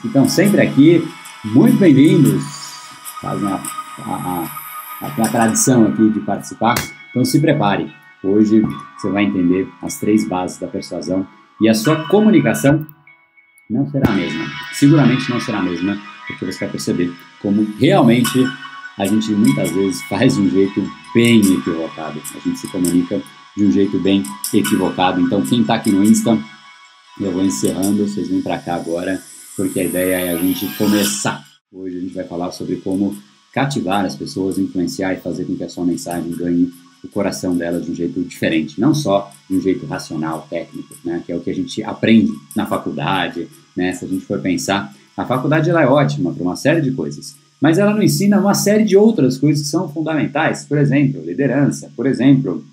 Que estão sempre aqui, muito bem-vindos. Faz uma, a, a, a, tradição aqui de participar. Então se prepare. Hoje você vai entender as três bases da persuasão e a sua comunicação não será a mesma. Seguramente não será a mesma, porque você vai perceber como realmente a gente muitas vezes faz de um jeito bem equivocado. A gente se comunica de um jeito bem equivocado. Então, quem está aqui no Insta, eu vou encerrando, vocês vêm para cá agora porque a ideia é a gente começar. Hoje a gente vai falar sobre como cativar as pessoas, influenciar e fazer com que a sua mensagem ganhe o coração delas de um jeito diferente, não só de um jeito racional, técnico, né, que é o que a gente aprende na faculdade, né, se a gente for pensar, a faculdade ela é ótima para uma série de coisas, mas ela não ensina uma série de outras coisas que são fundamentais, por exemplo, liderança, por exemplo,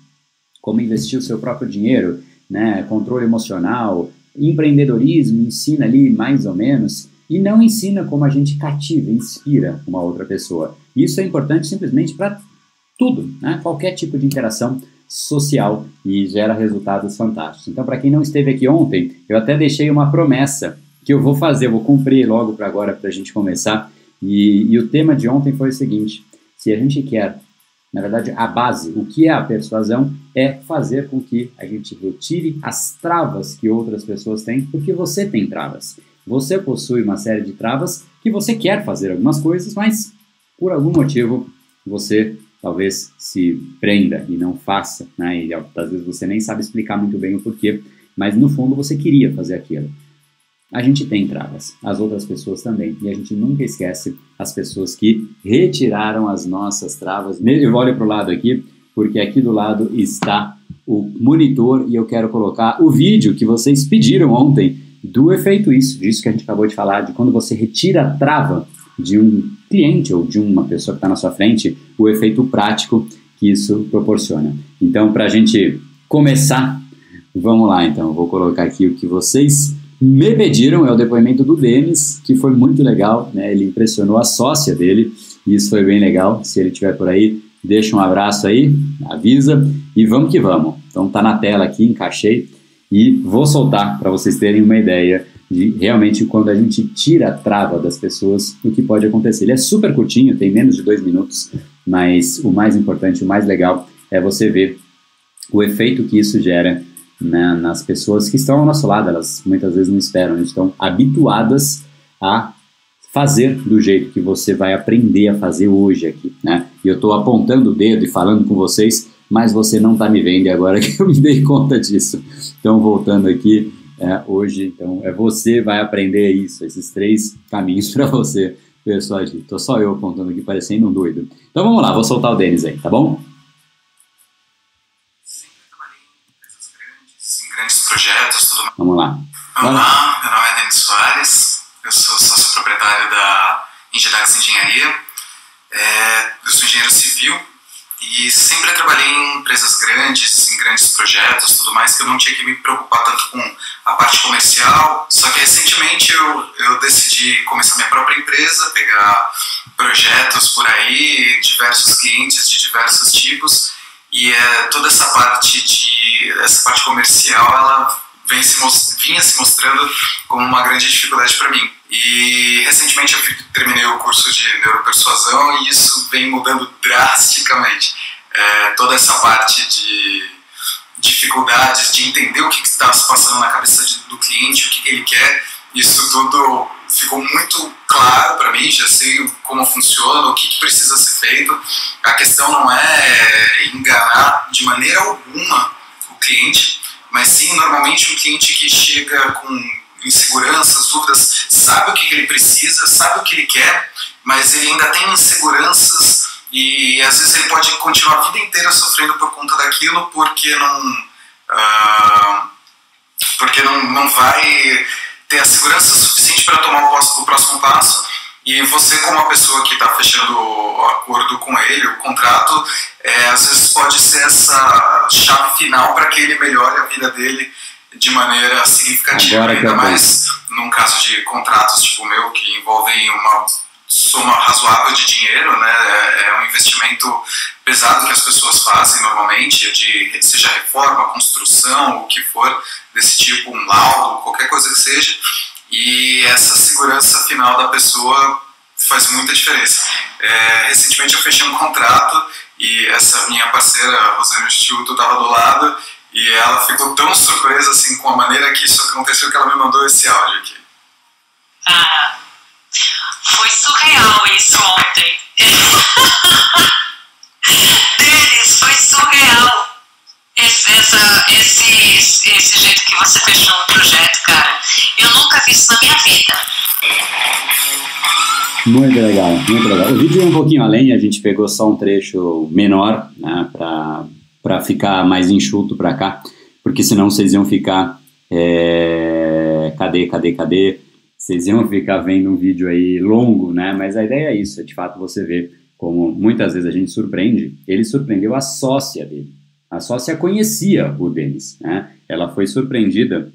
como investir o seu próprio dinheiro, né, controle emocional, empreendedorismo ensina ali mais ou menos e não ensina como a gente cativa, inspira uma outra pessoa. Isso é importante simplesmente para tudo, né? qualquer tipo de interação social e gera resultados fantásticos. Então, para quem não esteve aqui ontem, eu até deixei uma promessa que eu vou fazer, eu vou cumprir logo para agora para a gente começar. E, e o tema de ontem foi o seguinte: se a gente quer na verdade, a base, o que é a persuasão, é fazer com que a gente retire as travas que outras pessoas têm, porque você tem travas. Você possui uma série de travas que você quer fazer algumas coisas, mas por algum motivo você talvez se prenda e não faça, né? E às vezes você nem sabe explicar muito bem o porquê, mas no fundo você queria fazer aquilo a gente tem travas, as outras pessoas também. E a gente nunca esquece as pessoas que retiraram as nossas travas. Eu olho para o lado aqui, porque aqui do lado está o monitor e eu quero colocar o vídeo que vocês pediram ontem do efeito isso, disso que a gente acabou de falar, de quando você retira a trava de um cliente ou de uma pessoa que está na sua frente, o efeito prático que isso proporciona. Então, para a gente começar, vamos lá então, eu vou colocar aqui o que vocês me pediram é o depoimento do Denis, que foi muito legal, né? Ele impressionou a sócia dele, e isso foi bem legal. Se ele estiver por aí, deixa um abraço aí, avisa e vamos que vamos. Então tá na tela aqui, encaixei e vou soltar para vocês terem uma ideia de realmente quando a gente tira a trava das pessoas, o que pode acontecer. Ele é super curtinho, tem menos de dois minutos, mas o mais importante, o mais legal é você ver o efeito que isso gera né, nas pessoas que estão ao nosso lado. Elas muitas vezes não esperam, estão habituadas a fazer do jeito que você vai aprender a fazer hoje aqui, né? E eu estou apontando o dedo e falando com vocês, mas você não está me vendo agora que eu me dei conta disso. Então, voltando aqui, é, hoje, então, é você vai aprender isso, esses três caminhos para você persuadir. Estou só eu apontando aqui, parecendo um doido. Então, vamos lá, vou soltar o Denis aí, tá bom? projetos, tudo mais. Vamos lá. Vamos lá, meu nome é Denis Soares, eu sou sócio proprietário da Ingelax Engenharia, é, eu sou engenheiro civil, e sempre trabalhei em empresas grandes, em grandes projetos, tudo mais, que eu não tinha que me preocupar tanto com a parte comercial. Só que recentemente eu, eu decidi começar minha própria empresa, pegar projetos por aí, diversos clientes de diversos tipos, e é, toda essa parte de essa parte comercial, ela vem se, vinha se mostrando como uma grande dificuldade para mim. E recentemente eu terminei o curso de neuropersuasão e isso vem mudando drasticamente. É, toda essa parte de dificuldades de entender o que está se passando na cabeça de, do cliente, o que, que ele quer, isso tudo ficou muito claro para mim, já sei como funciona, o que, que, precisa ser feito. A questão não é enganar de maneira alguma o cliente, mas sim normalmente um cliente que chega com inseguranças, dúvidas, sabe o que ele precisa, sabe o que ele quer, mas ele ainda tem inseguranças e às vezes ele pode continuar a vida inteira sofrendo por conta daquilo porque não uh, porque não, não vai ter a segurança suficiente para tomar o, próximo passo e você como a pessoa que está fechando o acordo com ele, o contrato, é, às vezes pode ser essa chave final para que ele melhore a vida dele de maneira significativa, Agora ainda mais num caso de contratos tipo o meu que envolvem uma soma razoável de dinheiro, né? É, é um investimento pesado que as pessoas fazem normalmente, de seja reforma, construção, o que for desse tipo, um laudo, qualquer coisa que seja, e essa segurança final da pessoa faz muita diferença. É, recentemente eu fechei um contrato e essa minha parceira, Rosana Instituto, estava do lado e ela ficou tão surpresa assim com a maneira que isso aconteceu que ela me mandou esse áudio aqui. Ah, foi surreal isso ontem. Denis, foi surreal esse, essa, esse, esse jeito que você fechou o projeto, cara. Eu nunca vi isso na minha vida. Muito legal, muito legal. O vídeo é um pouquinho além, a gente pegou só um trecho menor, né, para ficar mais enxuto para cá, porque senão vocês iam ficar. É, cadê, cadê, cadê? Vocês iam ficar vendo um vídeo aí longo, né? Mas a ideia é isso, é de fato você ver como muitas vezes a gente surpreende. Ele surpreendeu a sócia dele. A sócia conhecia o Denis, né? Ela foi surpreendida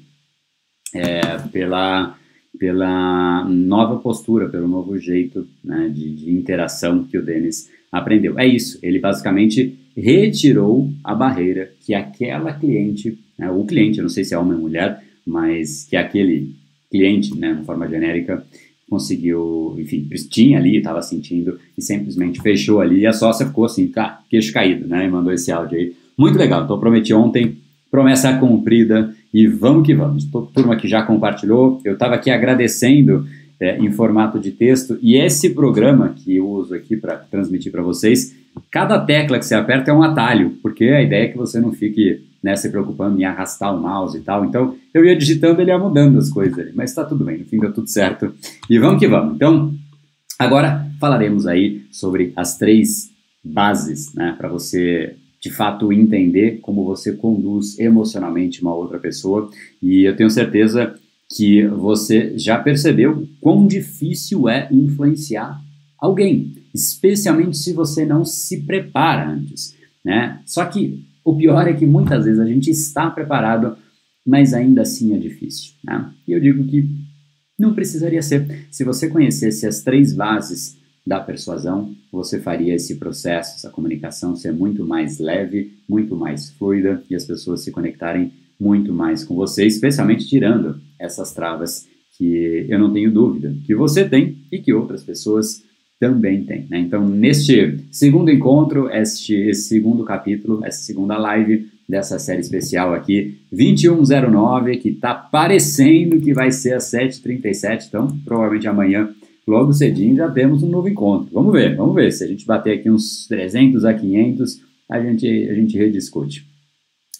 é, pela, pela nova postura, pelo novo jeito né, de, de interação que o Denis aprendeu. É isso, ele basicamente retirou a barreira que aquela cliente, né, o cliente, eu não sei se é homem ou mulher, mas que aquele cliente, né, de forma genérica, conseguiu, enfim, tinha ali, estava sentindo e simplesmente fechou ali e a sócia ficou assim, cá, queixo caído, né, e mandou esse áudio aí. Muito legal, então prometi ontem, promessa cumprida e vamos que vamos. Toda turma que já compartilhou, eu estava aqui agradecendo é, em formato de texto e esse programa que eu uso aqui para transmitir para vocês, cada tecla que você aperta é um atalho, porque a ideia é que você não fique né, se preocupando em arrastar o mouse e tal. Então, eu ia digitando, ele ia mudando as coisas ali. Mas está tudo bem, no fim deu tudo certo. E vamos que vamos. Então, agora falaremos aí sobre as três bases, né, para você de fato entender como você conduz emocionalmente uma outra pessoa. E eu tenho certeza que você já percebeu quão difícil é influenciar alguém, especialmente se você não se prepara antes, né? Só que o pior é que muitas vezes a gente está preparado, mas ainda assim é difícil. Né? E eu digo que não precisaria ser. Se você conhecesse as três bases da persuasão, você faria esse processo, essa comunicação ser muito mais leve, muito mais fluida e as pessoas se conectarem muito mais com você, especialmente tirando essas travas que eu não tenho dúvida que você tem e que outras pessoas também tem. Né? Então, neste segundo encontro, este segundo capítulo, essa segunda live dessa série especial aqui, 2109, que está parecendo que vai ser às 7h37, então provavelmente amanhã, logo cedinho, já temos um novo encontro. Vamos ver, vamos ver. Se a gente bater aqui uns 300 a 500, a gente, a gente rediscute.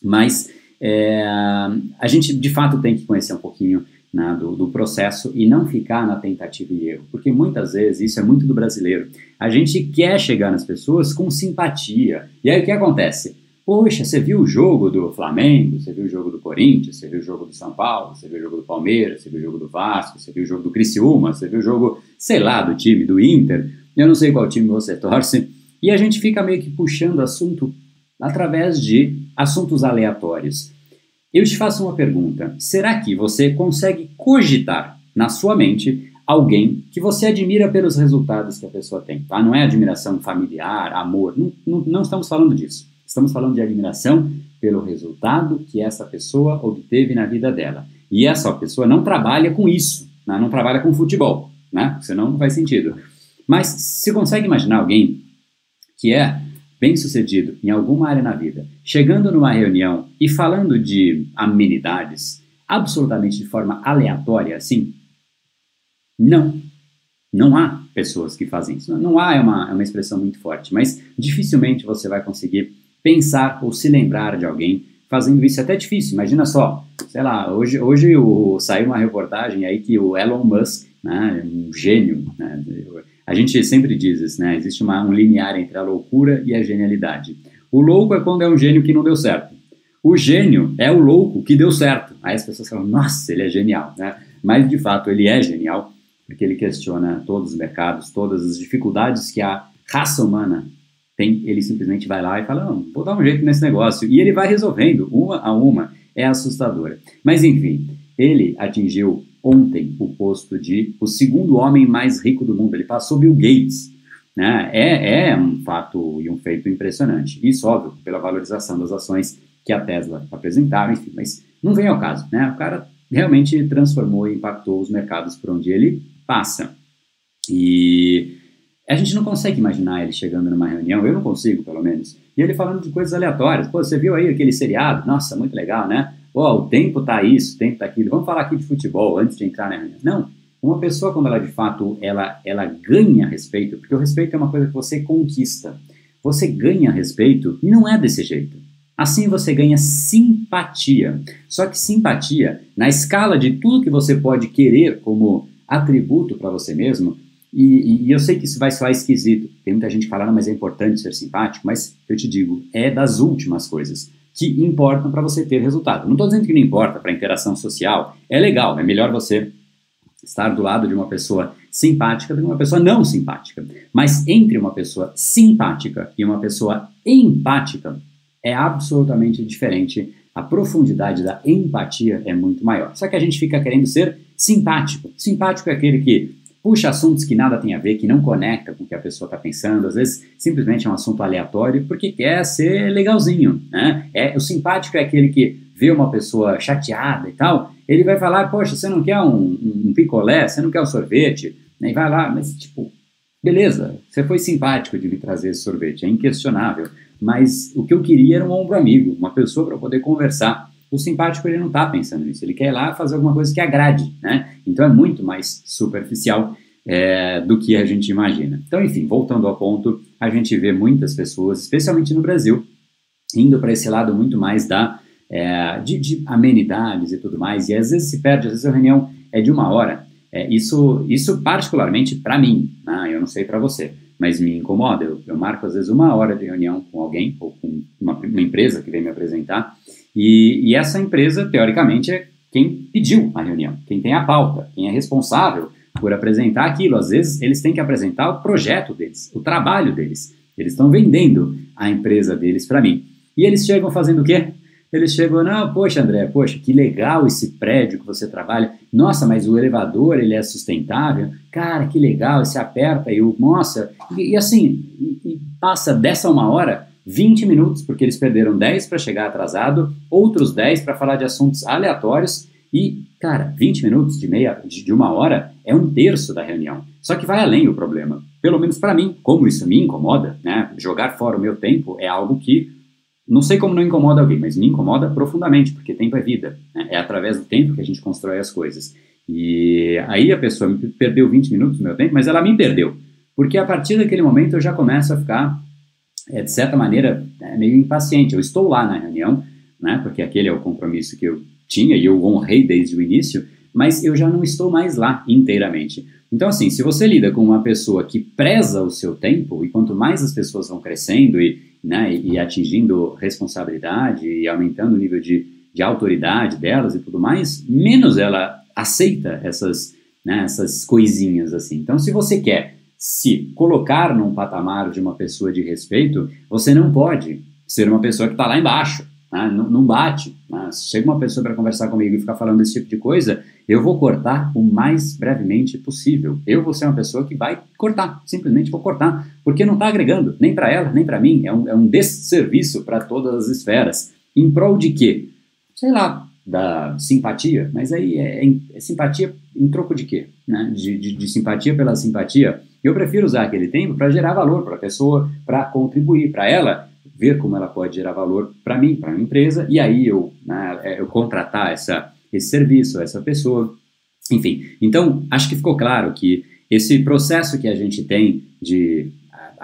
Mas é, a gente de fato tem que conhecer um pouquinho né, do, do, processo e não ficar na tentativa e erro, porque muitas vezes isso é muito do brasileiro. A gente quer chegar nas pessoas com simpatia. E aí o que acontece? Poxa, você viu o jogo do Flamengo, você viu o jogo do Corinthians, você viu o jogo do São Paulo, você viu o jogo do Palmeiras, você viu o jogo do Vasco, você viu o jogo do Criciúma, você viu o jogo, sei lá, do time do Inter. Eu não sei qual time você torce. E a gente fica meio que puxando assunto através de assuntos aleatórios. Eu te faço uma pergunta: será que você consegue cogitar na sua mente alguém que você admira pelos resultados que a pessoa tem? Tá? Não é admiração familiar, amor, não, não, não estamos falando disso. Estamos falando de admiração pelo resultado que essa pessoa obteve na vida dela. E essa pessoa não trabalha com isso, né? não trabalha com futebol, né? senão não faz sentido. Mas se consegue imaginar alguém que é bem sucedido em alguma área na vida, chegando numa reunião e falando de amenidades absolutamente de forma aleatória, assim? Não. Não há pessoas que fazem isso. Não há é uma, é uma expressão muito forte, mas dificilmente você vai conseguir pensar ou se lembrar de alguém fazendo isso. É até difícil. Imagina só, sei lá, hoje, hoje o, saiu uma reportagem aí que o Elon Musk, né, um gênio, né, a gente sempre diz isso, né? Existe uma, um linear entre a loucura e a genialidade. O louco é quando é um gênio que não deu certo. O gênio é o louco que deu certo. Aí as pessoas falam, nossa, ele é genial, né? Mas de fato ele é genial porque ele questiona todos os mercados, todas as dificuldades que a raça humana tem. Ele simplesmente vai lá e fala, não, vou dar um jeito nesse negócio. E ele vai resolvendo uma a uma. É assustadora. Mas enfim, ele atingiu ontem o posto de o segundo homem mais rico do mundo. Ele passou Bill Gates. Né? É, é um fato e um feito impressionante. Isso, óbvio, pela valorização das ações que a Tesla apresentaram, enfim, mas não vem ao caso. Né? O cara realmente transformou e impactou os mercados por onde ele passa. E a gente não consegue imaginar ele chegando numa reunião, eu não consigo, pelo menos, e ele falando de coisas aleatórias. Pô, você viu aí aquele seriado? Nossa, muito legal, né? oh, o tempo tá isso, o tempo tá aquilo, vamos falar aqui de futebol antes de entrar na reunião. Não, uma pessoa quando ela de fato ela, ela ganha respeito, porque o respeito é uma coisa que você conquista. Você ganha respeito e não é desse jeito. Assim você ganha simpatia. Só que simpatia, na escala de tudo que você pode querer como atributo para você mesmo, e, e, eu sei que isso vai soar esquisito, tem muita gente falando, mas é importante ser simpático, mas eu te digo, é das últimas coisas que importam para você ter resultado. Não estou dizendo que não importa para interação social, é legal, é melhor você estar do lado de uma pessoa simpática do que uma pessoa não simpática. Mas entre uma pessoa simpática e uma pessoa empática é absolutamente diferente. A profundidade da empatia é muito maior. Só que a gente fica querendo ser simpático. Simpático é aquele que puxa assuntos que nada tem a ver, que não conecta com o que a pessoa está pensando, às vezes simplesmente é um assunto aleatório porque quer ser legalzinho, né? É, o simpático é aquele que vê uma pessoa chateada e tal, ele vai falar, poxa, você não quer um, um picolé, você não quer um sorvete, e vai lá, mas tipo, beleza, você foi simpático de me trazer esse sorvete, é inquestionável, mas o que eu queria era um ombro amigo, uma pessoa para poder conversar, o simpático ele não está pensando nisso, ele quer ir lá fazer alguma coisa que agrade, né? Então é muito mais superficial é, do que a gente imagina. Então, enfim, voltando ao ponto, a gente vê muitas pessoas, especialmente no Brasil, indo para esse lado muito mais da é, de, de, amenidades e tudo mais, e às vezes se perde, às vezes a reunião é de uma hora. É, isso, isso particularmente para mim, né? eu não sei para você, mas me incomoda. Eu, eu, marco às vezes uma hora de reunião com alguém ou com uma, uma empresa que vem me apresentar e, e essa empresa, teoricamente, é quem pediu a reunião, quem tem a pauta, quem é responsável por apresentar aquilo. Às vezes, eles têm que apresentar o projeto deles, o trabalho deles. Eles estão vendendo a empresa deles para mim. E eles chegam fazendo o quê? Eles chegam, não, poxa, André, poxa, que legal esse prédio que você trabalha. Nossa, mas o elevador, ele é sustentável. Cara, que legal, você aperta e o, nossa. E, e assim, e, e passa dessa uma hora, 20 minutos, porque eles perderam 10 para chegar atrasado, outros 10 para falar de assuntos aleatórios e, cara, 20 minutos de meia, de uma hora é um terço da reunião. Só que vai além o problema. Pelo menos para mim, como isso me incomoda, né? Jogar fora o meu tempo é algo que não sei como não incomoda alguém, mas me incomoda profundamente, porque tempo é vida. Né? É através do tempo que a gente constrói as coisas. E aí a pessoa perdeu 20 minutos do meu tempo, mas ela me perdeu. Porque a partir daquele momento eu já começo a ficar é, de certa maneira, é meio impaciente. Eu estou lá na reunião, né, porque aquele é o compromisso que eu tinha e eu honrei desde o início, mas eu já não estou mais lá inteiramente. Então, assim, se você lida com uma pessoa que preza o seu tempo, e quanto mais as pessoas vão crescendo e, né, e atingindo responsabilidade e aumentando o nível de, de autoridade delas e tudo mais, menos ela aceita essas, né, essas coisinhas assim. Então, se você quer se colocar num patamar de uma pessoa de respeito, você não pode ser uma pessoa que está lá embaixo. Né? Não, não, bate. Né? Chega uma pessoa para conversar comigo e ficar falando esse tipo de coisa, eu vou cortar o mais brevemente possível. Eu vou ser uma pessoa que vai cortar, simplesmente vou cortar, porque não está agregando, nem para ela, nem para mim. É um, é um desserviço para todas as esferas. Em prol de quê? Sei lá, da simpatia, mas aí é, é, é simpatia em troco de quê? Né? De, de, de simpatia pela simpatia. Eu prefiro usar aquele tempo para gerar valor para a pessoa, para contribuir para ela, ver como ela pode gerar valor para mim, para a empresa, e aí eu, né, é, eu contratar essa, esse serviço, essa pessoa. Enfim, então acho que ficou claro que esse processo que a gente tem de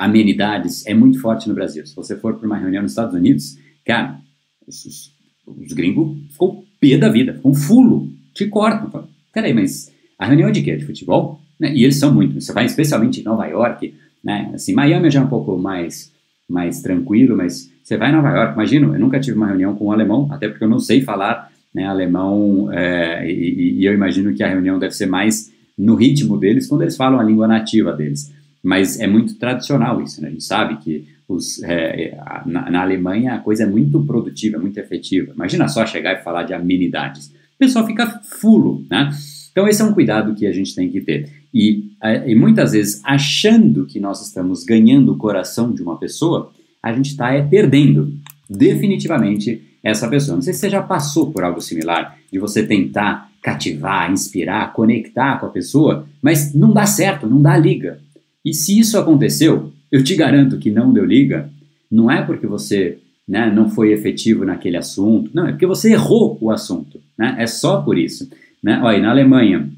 amenidades é muito forte no Brasil. Se você for para uma reunião nos Estados Unidos, cara, os, os gringos ficam pé da vida, ficam fulo, te cortam. Peraí, mas a reunião é de quê? De futebol? Né? E eles são muito. Você vai especialmente em Nova York, né? Assim, Miami já é um pouco mais mais tranquilo, mas você vai em Nova York, imagino, eu nunca tive uma reunião com um alemão, até porque eu não sei falar né, alemão, é, e, e, eu imagino que a reunião deve ser mais no ritmo deles quando eles falam a língua nativa deles. Mas é muito tradicional isso, né? A gente sabe que os, é, na, na, Alemanha a coisa é muito produtiva, muito efetiva. Imagina só chegar e falar de amenidades. Pessoal fica fulo, né? Então esse é um cuidado que a gente tem que ter. E, e muitas vezes, achando que nós estamos ganhando o coração de uma pessoa, a gente está é, perdendo definitivamente essa pessoa. Não sei se você já passou por algo similar, de você tentar cativar, inspirar, conectar com a pessoa, mas não dá certo, não dá liga. E se isso aconteceu, eu te garanto que não deu liga, não é porque você né, não foi efetivo naquele assunto, não, é porque você errou o assunto. Né? É só por isso. Né? Olha, na Alemanha,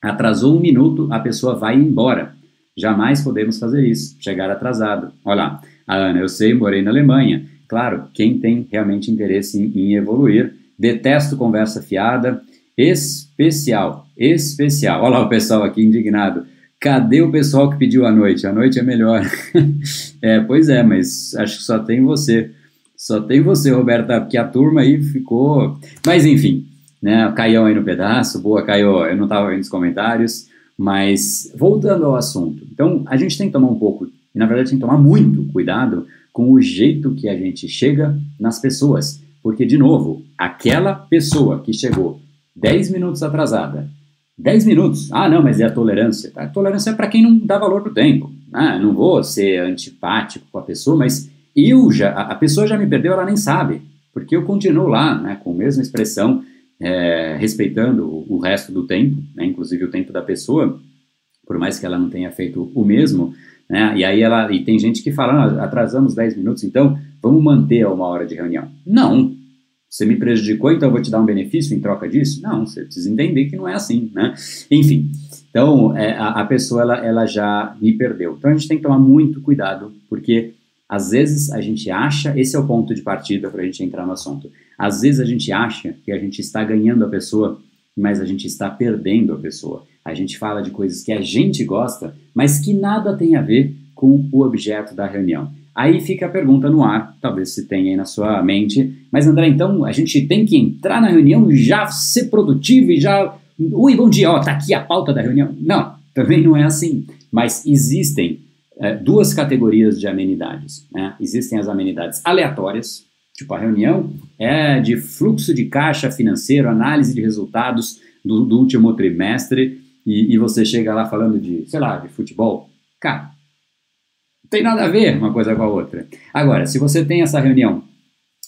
atrasou um minuto, a pessoa vai embora. Jamais podemos fazer isso, chegar atrasado. Olha lá, a Ana, eu sei, morei na Alemanha. Claro, quem tem realmente interesse em, em evoluir, detesto conversa fiada, especial, especial. Olha lá o pessoal aqui indignado. Cadê o pessoal que pediu a noite? A noite é melhor. é, pois é, mas acho que só tem você. Só tem você, Roberta, porque a turma aí ficou. Mas enfim, né? Aí no pedaço, boa Caio, eu não estava vendo os comentários, mas voltando ao assunto. Então, a gente tem que tomar um pouco, e na verdade tem que tomar muito cuidado com o jeito que a gente chega nas pessoas, porque, de novo, aquela pessoa que chegou 10 minutos atrasada, 10 minutos, ah, não, mas é a tolerância. Tá? A tolerância é para quem não dá valor para o tempo. Ah, não vou ser antipático com a pessoa, mas eu já, a pessoa já me perdeu, ela nem sabe, porque eu continuo lá, né, com a mesma expressão, é, respeitando o, resto do tempo, né, inclusive o tempo da pessoa, por mais que ela não tenha feito o mesmo, né, e aí ela, e tem gente que fala, ah, atrasamos 10 minutos, então vamos manter uma hora de reunião. Não, você me prejudicou, então eu vou te dar um benefício em troca disso? Não, você precisa entender que não é assim, né? Enfim, então é, a, a, pessoa ela, ela já me perdeu. Então a gente tem que tomar muito cuidado, porque às vezes a gente acha, esse é o ponto de partida para a gente entrar no assunto. Às vezes a gente acha que a gente está ganhando a pessoa, mas a gente está perdendo a pessoa. A gente fala de coisas que a gente gosta, mas que nada tem a ver com o objeto da reunião. Aí fica a pergunta no ar, talvez se tenha aí na sua mente, mas André, então a gente tem que entrar na reunião já ser produtivo e já. Ui, bom dia, ó, tá aqui a pauta da reunião. Não, também não é assim. Mas existem é, duas categorias de amenidades. Né? Existem as amenidades aleatórias, Tipo, a reunião é de fluxo de caixa financeiro, análise de resultados do, do último trimestre, e, e, você chega lá falando de, sei lá, de futebol. Cara, não tem nada a ver uma coisa com a outra. Agora, se você tem essa reunião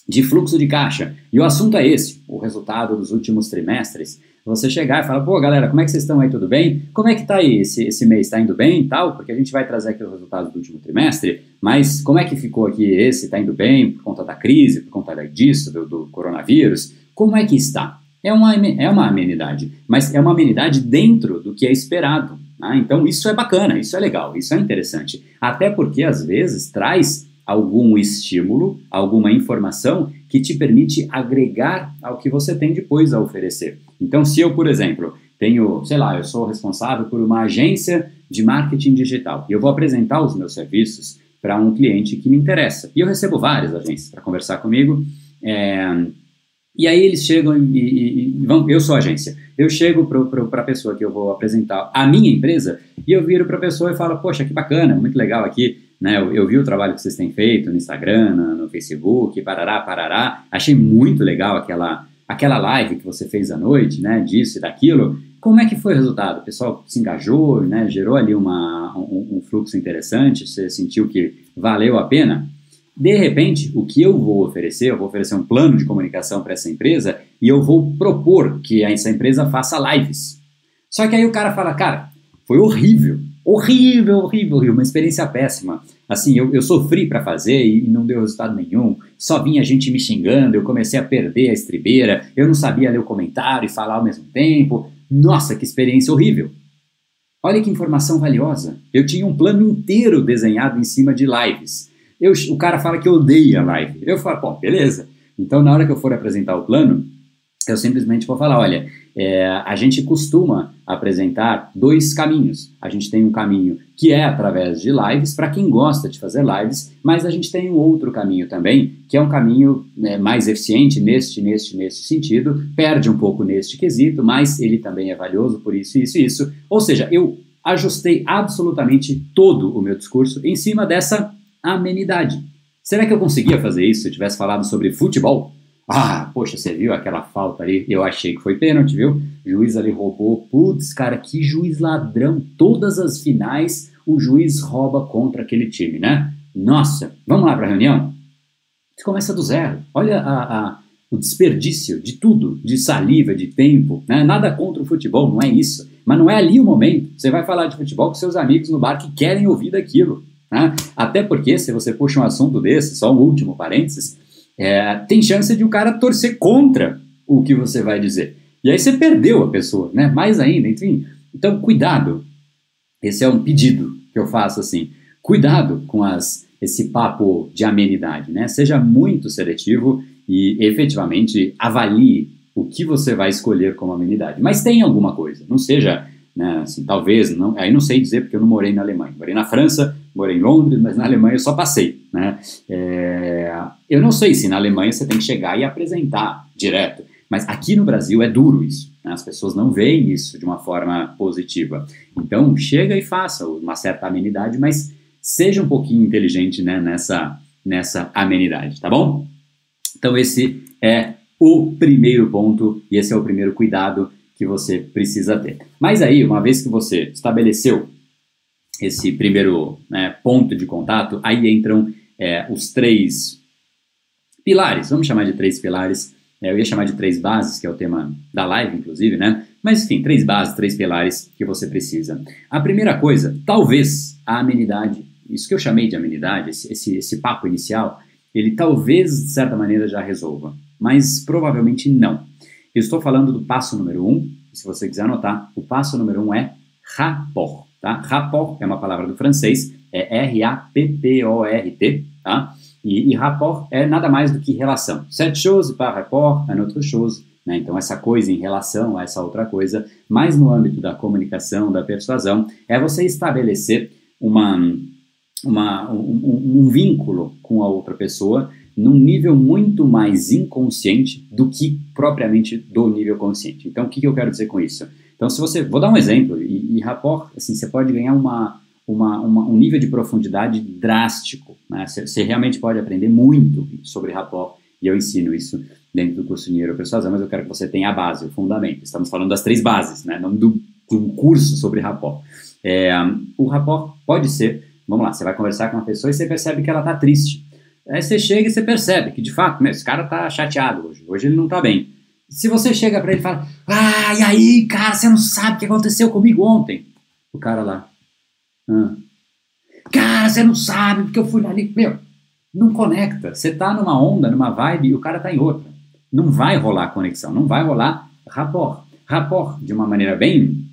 de fluxo de caixa e o assunto é esse, o resultado dos últimos trimestres, você chegar e falar, pô, galera, como é que vocês estão aí, tudo bem? Como é que tá aí esse, esse mês? Está indo bem e tal? Porque a gente vai trazer aqui os resultados do último trimestre, mas como é que ficou aqui esse? Está indo bem por conta da crise, por conta disso, do, do coronavírus? Como é que está? É uma, é uma amenidade, mas é uma amenidade dentro do que é esperado. Né? Então isso é bacana, isso é legal, isso é interessante. Até porque às vezes traz algum estímulo, alguma informação que te permite agregar ao que você tem depois a oferecer. Então, se eu, por exemplo, tenho, sei lá, eu sou responsável por uma agência de marketing digital e eu vou apresentar os meus serviços para um cliente que me interessa. E eu recebo várias agências para conversar comigo. É, E aí eles chegam e, e, e vão, eu sou agência, eu chego para a pessoa que eu vou apresentar a minha empresa e eu viro para a pessoa e falo, poxa, que bacana, muito legal aqui, né? Eu, eu, vi o trabalho que vocês têm feito no Instagram, no, no Facebook, parará, parará, achei muito legal aquela, aquela live que você fez à noite, né, disso e daquilo. Como é que foi o resultado? O pessoal se engajou, né, gerou ali uma, um, um fluxo interessante, você sentiu que valeu a pena? De repente, o que eu vou oferecer, eu vou oferecer um plano de comunicação para essa empresa e eu vou propor que essa empresa faça lives. Só que aí o cara fala, cara, foi horrível, horrível, horrível, horrível, uma experiência péssima. Assim, eu, eu sofri para fazer e não deu resultado nenhum, só vinha gente me xingando, eu comecei a perder a estribeira, eu não sabia ler o comentário e falar ao mesmo tempo. Nossa, que experiência horrível. Olha que informação valiosa. Eu tinha um plano inteiro desenhado em cima de lives. Eu, o cara fala que odeia live. Eu falo, pô, beleza. Então, na hora que eu for apresentar o plano, eu simplesmente vou falar, olha, é, a gente costuma apresentar dois caminhos. A gente tem um caminho que é através de lives, para quem gosta de fazer lives, mas a gente tem um outro caminho também, que é um caminho né, mais eficiente neste, neste, neste sentido, perde um pouco neste quesito, mas ele também é valioso por isso, isso isso. Ou seja, eu ajustei absolutamente todo o meu discurso em cima dessa amenidade. Será que eu conseguia fazer isso se eu tivesse falado sobre futebol? Ah, poxa, você viu aquela falta ali? Eu achei que foi pênalti, viu? O juiz ali roubou. Putz, cara, que juiz ladrão. Todas as finais o juiz rouba contra aquele time, né? Nossa, vamos lá para a reunião? Você começa do zero. Olha a, a, o desperdício de tudo, de saliva, de tempo. Né? Nada contra o futebol, não é isso. Mas não é ali o momento. Você vai falar de futebol com seus amigos no bar que querem ouvir daquilo. Né? Até porque, se você puxa um assunto desse, só um último parênteses, é, tem chance de o cara torcer contra o que você vai dizer. E aí você perdeu a pessoa, né? Mais ainda, enfim. Então, cuidado. Esse é um pedido que eu faço assim. Cuidado com as, esse papo de amenidade, né? Seja muito seletivo e efetivamente avalie o que você vai escolher como amenidade. Mas tem alguma coisa. Não seja né? Assim, talvez, não, aí não sei dizer porque eu não morei na Alemanha. Morei na França, morei em Londres, mas na Alemanha eu só passei. Né? É, eu não sei se na Alemanha você tem que chegar e apresentar direto, mas aqui no Brasil é duro isso. Né? As pessoas não veem isso de uma forma positiva. Então, chega e faça uma certa amenidade, mas seja um pouquinho inteligente né, nessa, nessa amenidade, tá bom? Então, esse é o primeiro ponto e esse é o primeiro cuidado que você precisa ter. Mas aí, uma vez que você estabeleceu esse primeiro né, ponto de contato, aí entram é, os três pilares, vamos chamar de três pilares, é, eu ia chamar de três bases, que é o tema da live, inclusive, né? Mas enfim, três bases, três pilares que você precisa. A primeira coisa, talvez a amenidade, isso que eu chamei de amenidade, esse, esse, esse papo inicial, ele talvez, de certa maneira, já resolva, mas provavelmente não. Eu estou falando do passo número um, se você quiser anotar, o passo número um é rapport, tá? Rapport é uma palavra do francês, é R-A-P-P-O-R-T, tá? E, e rapport é nada mais do que relação. Cette chose par rapport à notre chose, né? Então, essa coisa em relação a essa outra coisa, mas no âmbito da comunicação, da persuasão, é você estabelecer uma, uma, um, um vínculo com a outra pessoa num nível muito mais inconsciente do que propriamente do nível consciente. Então, o que, que eu quero dizer com isso? Então, se você, vou dar um exemplo, e, e rapport, assim, você pode ganhar uma, uma, uma, um nível de profundidade drástico, né? Você, você, realmente pode aprender muito sobre rapport, e eu ensino isso dentro do curso Neuropersuasão, mas eu quero que você tenha a base, o fundamento. Estamos falando das três bases, né? Não do, do curso sobre rapport. É, o rapport pode ser, vamos lá, você vai conversar com uma pessoa e você percebe que ela está triste. Aí você chega e você percebe que, de fato, meu, esse cara tá chateado hoje. Hoje ele não tá bem. Se você chega para ele e fala, ah, e aí, cara, você não sabe o que aconteceu comigo ontem. O cara lá, ah. cara, você não sabe porque eu fui ali. Meu, não conecta. Você tá numa onda, numa vibe e o cara tá em outra. Não vai rolar conexão, não vai rolar rapport. Rapport, de uma maneira bem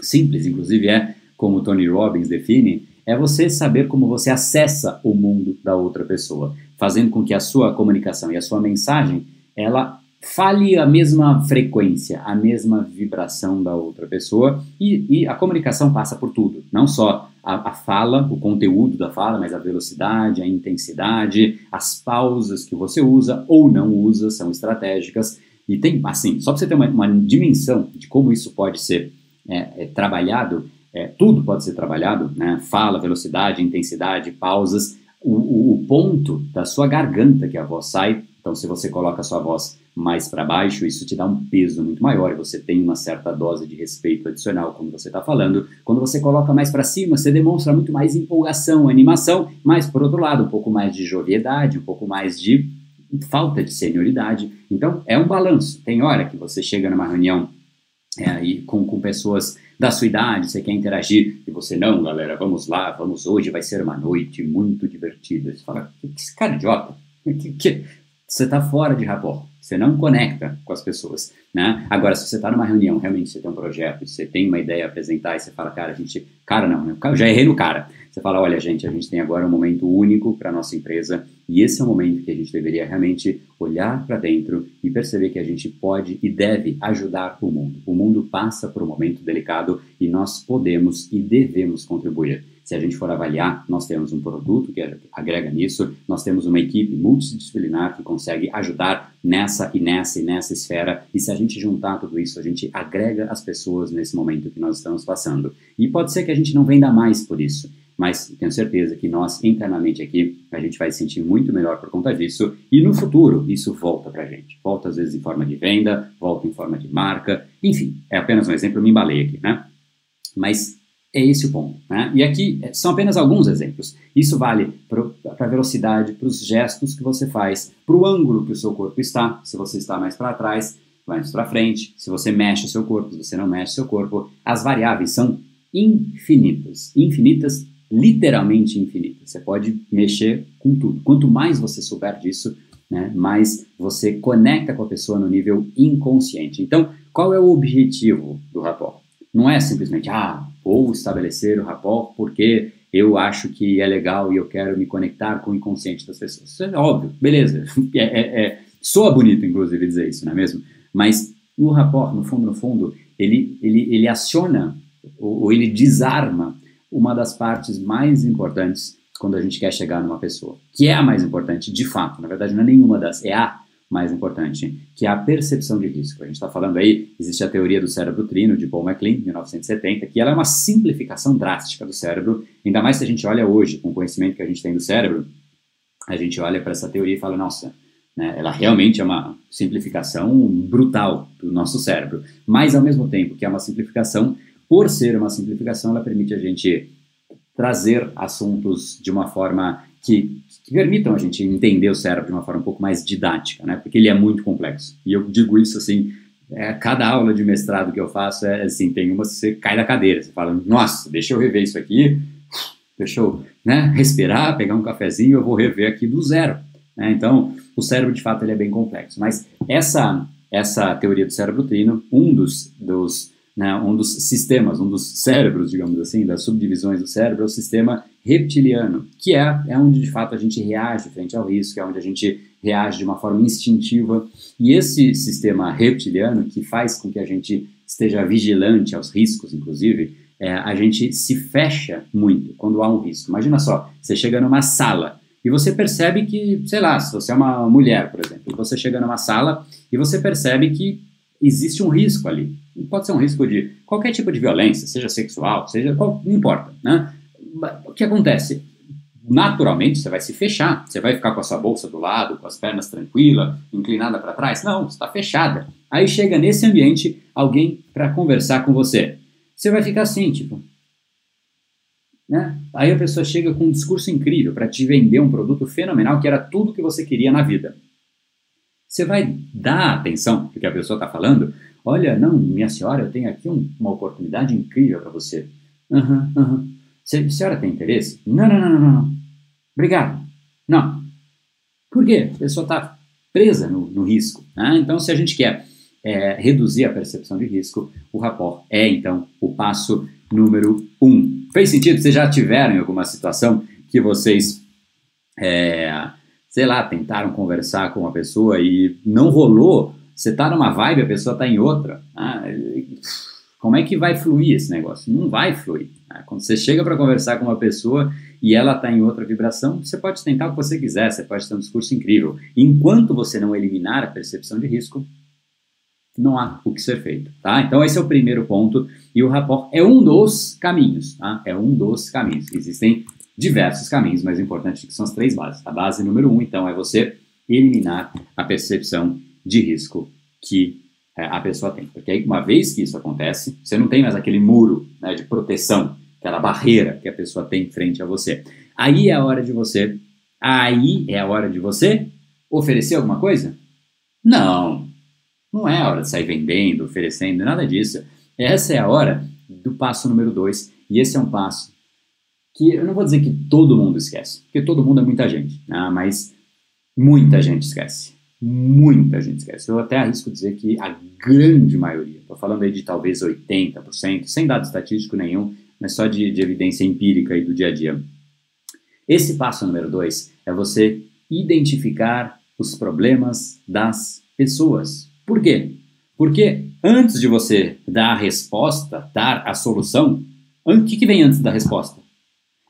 simples, inclusive é como Tony Robbins define, é você saber como você acessa o mundo da outra pessoa, fazendo com que a sua comunicação e a sua mensagem ela fale a mesma frequência, a mesma vibração da outra pessoa e, e a comunicação passa por tudo, não só a, a, fala, o conteúdo da fala, mas a velocidade, a intensidade, as pausas que você usa ou não usa são estratégicas e tem, assim, só para você ter uma, uma, dimensão de como isso pode ser é, é, trabalhado, é, tudo pode ser trabalhado, né? Fala, velocidade, intensidade, pausas, o, o, o ponto da sua garganta que a voz sai. Então, se você coloca a sua voz mais para baixo, isso te dá um peso muito maior e você tem uma certa dose de respeito adicional quando você está falando. Quando você coloca mais para cima, você demonstra muito mais empolgação, animação, mas por outro lado, um pouco mais de joviedade, um pouco mais de falta de senioridade. Então, é um balanço. Tem hora que você chega numa reunião é, e com, com pessoas da sua idade, você quer interagir, e você, não, galera, vamos lá, vamos hoje, vai ser uma noite muito divertida. Você fala, que, que cara idiota? Que, que, você está fora de rapport, você não conecta com as pessoas, né? Agora, se você está numa reunião, realmente você tem um projeto, você tem uma ideia a apresentar e você fala, cara, a gente, cara não, eu já errei no cara. Você fala, olha, gente, a gente tem agora um momento único para nossa empresa e esse é o momento que a gente deveria realmente olhar para dentro e perceber que a gente pode e deve ajudar o mundo. O mundo passa por um momento delicado e nós podemos e devemos contribuir. Se a gente for avaliar, nós temos um produto que agrega nisso, nós temos uma equipe multidisciplinar que consegue ajudar nessa e nessa e nessa esfera, e se a gente juntar tudo isso, a gente agrega as pessoas nesse momento que nós estamos passando. E pode ser que a gente não venda mais por isso, mas tenho certeza que nós, internamente aqui, a gente vai se sentir muito melhor por conta disso, e no futuro isso volta para a gente. Volta às vezes em forma de venda, volta em forma de marca, enfim, é apenas um exemplo, eu me embalei aqui, né? Mas é esse o ponto. Né? E aqui é, são apenas alguns exemplos. Isso vale para a velocidade, para os gestos que você faz, para o ângulo que o seu corpo está. Se você está mais para trás, mais para frente. Se você mexe o seu corpo, se você não mexe o seu corpo. As variáveis são infinitas. Infinitas, literalmente infinitas. Você pode mexer com tudo. Quanto mais você souber disso, né, mais você conecta com a pessoa no nível inconsciente. Então, qual é o objetivo do rapport? Não é simplesmente, ah, vou estabelecer o rapport porque eu acho que é legal e eu quero me conectar com o inconsciente das pessoas. Isso é óbvio, beleza. É, é, é, soa bonito, inclusive, dizer isso, não é mesmo? Mas o rapport, no fundo, no fundo, ele, ele, ele aciona ou, ou ele desarma uma das partes mais importantes quando a gente quer chegar numa pessoa, que é a mais importante, de fato. Na verdade, não é nenhuma das, é a mais importante, que é a percepção de risco. A gente está falando aí, existe a teoria do cérebro trino, de Paul MacLean, 1970, que ela é uma simplificação drástica do cérebro, ainda mais se a gente olha hoje, com o conhecimento que a gente tem do cérebro, a gente olha para essa teoria e fala, nossa, né, ela realmente é uma simplificação brutal do nosso cérebro, mas ao mesmo tempo que é uma simplificação, por ser uma simplificação, ela permite a gente trazer assuntos de uma forma que, que, permitam a gente entender o cérebro de uma forma um pouco mais didática, né? Porque ele é muito complexo. E eu digo isso assim, é, cada aula de mestrado que eu faço é assim, tem uma você cai da cadeira, você fala, nossa, deixa eu rever isso aqui, deixa eu né, respirar, pegar um cafezinho, eu vou rever aqui do zero. Né? Então, o cérebro de fato ele é bem complexo. Mas essa essa teoria do cérebro trino, um dos, dos né, um dos sistemas, um dos cérebros, digamos assim, das subdivisões do cérebro, é o sistema reptiliano, que é, é onde de fato a gente reage frente ao risco, é onde a gente reage de uma forma instintiva. E esse sistema reptiliano, que faz com que a gente esteja vigilante aos riscos, inclusive, é, a gente se fecha muito quando há um risco. Imagina só, você chega numa sala e você percebe que, sei lá, se você é uma mulher, por exemplo, você chega numa sala e você percebe que existe um risco ali. Pode ser um risco de qualquer tipo de violência, seja sexual, seja qual, não importa, né? O que acontece? Naturalmente, você vai se fechar. Você vai ficar com a sua bolsa do lado, com as pernas tranquilas, inclinada para trás? Não, está fechada. Aí chega nesse ambiente alguém para conversar com você. Você vai ficar assim, tipo. Né? Aí a pessoa chega com um discurso incrível para te vender um produto fenomenal que era tudo que você queria na vida. Você vai dar atenção para que a pessoa está falando? Olha, não, minha senhora, eu tenho aqui um, uma oportunidade incrível para você. Aham, uhum, aham. Uhum. Senhora tem interesse? Não, não, não, não, não. Obrigado. Não. Por quê? A pessoa está presa no, no risco. Né? Então, se a gente quer é, reduzir a percepção de risco, o rapport é, então, o passo número um. Fez sentido? Vocês já tiveram em alguma situação que vocês é, sei lá, tentaram conversar com uma pessoa e não rolou Você tá numa vibe, a pessoa tá em outra. Ah, como é que vai fluir esse negócio? Não vai fluir. Né? Quando você chega para conversar com uma pessoa e ela está em outra vibração, você pode tentar o que você quiser, você pode ter um discurso incrível. Enquanto você não eliminar a percepção de risco, não há o que ser feito, tá? Então esse é o primeiro ponto e o rapport é um dos caminhos, tá? É um dos caminhos. Existem diversos caminhos, mas o importante é que são as três bases. A base número um, então, é você eliminar a percepção de risco que é, a pessoa tem. Porque aí, uma vez que isso acontece, você não tem mais aquele muro né, de proteção, aquela barreira que a pessoa tem frente a você. Aí é a hora de você, aí é a hora de você oferecer alguma coisa? Não, não é a hora de sair vendendo, oferecendo, nada disso. Essa é a hora do passo número dois, e esse é um passo que eu não vou dizer que todo mundo esquece, porque todo mundo é muita gente, né? mas muita gente esquece. Muita gente esquece. Eu até arrisco dizer que a grande maioria, estou falando aí de talvez 80%, sem dado estatístico nenhum, mas só de, de evidência empírica e do dia a dia. Esse passo número dois é você identificar os problemas das pessoas. Por quê? Porque antes de você dar a resposta, dar a solução, o que, que vem antes da resposta?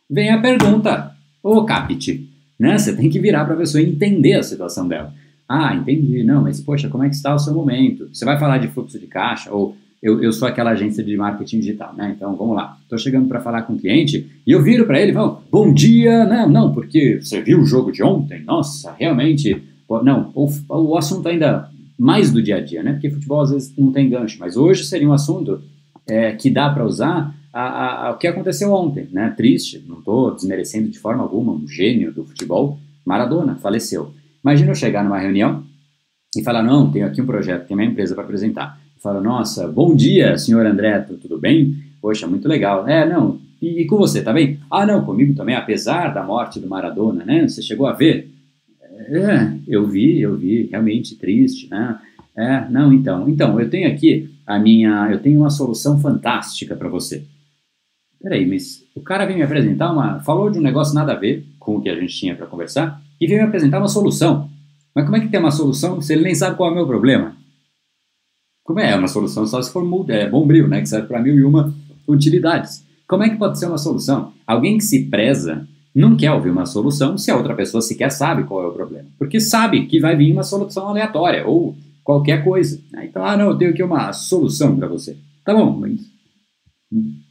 Vem a pergunta, ô Capit, né? Você tem que virar para a pessoa entender a situação dela. Ah, entendi, não, mas poxa, como é que está o seu momento? Você vai falar de fluxo de caixa ou eu, eu sou aquela agência de marketing digital, né? Então vamos lá. Estou chegando para falar com o cliente e eu viro para ele falo: Bom dia, não, não, porque você viu o jogo de ontem? Nossa, realmente. Não, o, o assunto ainda mais do dia a dia, né? Porque futebol às vezes não tem gancho, mas hoje seria um assunto é, que dá para usar a, a, o que aconteceu ontem, né? Triste, não estou desmerecendo de forma alguma um gênio do futebol, Maradona faleceu. Imagina eu chegar numa reunião e falar, não, tenho aqui um projeto, tenho uma empresa para apresentar. Eu falo, nossa, bom dia, senhor André, tudo bem? Poxa, muito legal. É, não, e, e, com você, tá bem? Ah, não, comigo também, apesar da morte do Maradona, né? Você chegou a ver? É, eu vi, eu vi, realmente triste, né? É, não, então, então, eu tenho aqui a minha, eu tenho uma solução fantástica para você. Peraí, mas o cara veio me apresentar uma. falou de um negócio nada a ver com o que a gente tinha para conversar e veio me apresentar uma solução. Mas como é que tem uma solução se ele nem sabe qual é o meu problema? Como é? uma solução só se for é, bombril, né? Que serve para mil e uma utilidades. Como é que pode ser uma solução? Alguém que se preza não quer ouvir uma solução se a outra pessoa sequer sabe qual é o problema. Porque sabe que vai vir uma solução aleatória ou qualquer coisa. Então, ah, não, eu tenho aqui uma solução para você. Tá bom, mas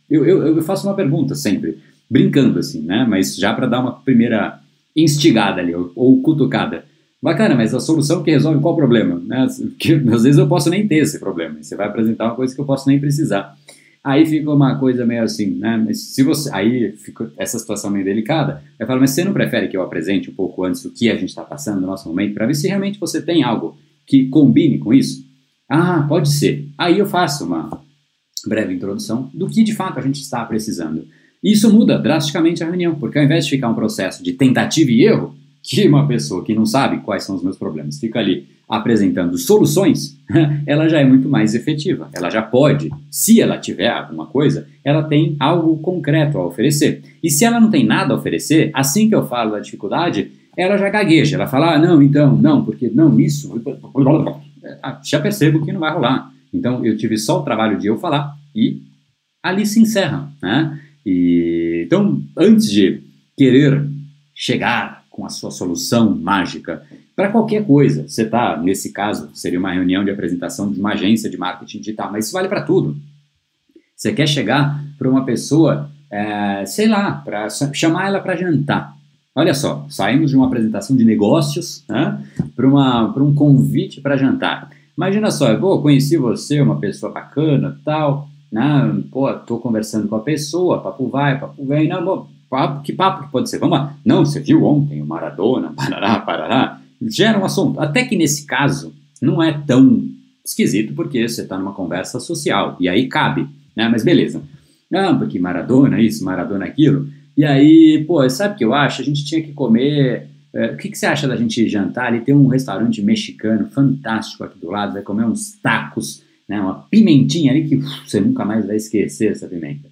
eu, eu, eu faço uma pergunta sempre, brincando assim, né? Mas já para dar uma primeira instigada ali, ou, ou cutucada. Bacana, mas a solução que resolve qual problema? Né? Porque às vezes eu posso nem ter esse problema. Você vai apresentar uma coisa que eu posso nem precisar. Aí fica uma coisa meio assim, né? Mas se você, aí fica essa situação meio delicada. Eu falo, mas você não prefere que eu apresente um pouco antes o que a gente está passando no nosso momento para ver se realmente você tem algo que combine com isso? Ah, pode ser. Aí eu faço uma breve introdução do que de fato a gente está precisando. Isso muda drasticamente a reunião, porque ao invés de ficar um processo de tentativa e erro, que uma pessoa que não sabe quais são os meus problemas fica ali apresentando soluções, ela já é muito mais efetiva. Ela já pode, se ela tiver alguma coisa, ela tem algo concreto a oferecer. E se ela não tem nada a oferecer, assim que eu falo da dificuldade, ela já gagueja. Ela fala, ah, não, então, não, porque não, isso. Ah, já percebo que não vai rolar. Então eu tive só o trabalho de eu falar e ali se encerra, né? E, então, antes de querer chegar com a sua solução mágica para qualquer coisa, você está, nesse caso, seria uma reunião de apresentação de uma agência de marketing digital, mas isso vale para tudo. Você quer chegar para uma pessoa, é, sei lá, para chamar ela para jantar. Olha só, saímos de uma apresentação de negócios né, para um convite para jantar. Imagina só, eu conheci você, uma pessoa bacana, tal, né? Pô, tô conversando com a pessoa, papo vai, papo vem, não, papo, que papo que pode ser? Vamos lá. Não, você viu ontem o Maradona, parará, parará. Gera um assunto. Até que nesse caso, não é tão esquisito, porque você está numa conversa social, e aí cabe, né? Mas beleza. Não, porque Maradona isso, Maradona aquilo. E aí, pô, sabe o que eu acho? A gente tinha que comer é, o que, que, você acha da gente jantar ali? Tem um restaurante mexicano fantástico aqui do lado, vai comer uns tacos, né, uma pimentinha ali que uf, você nunca mais vai esquecer essa pimenta.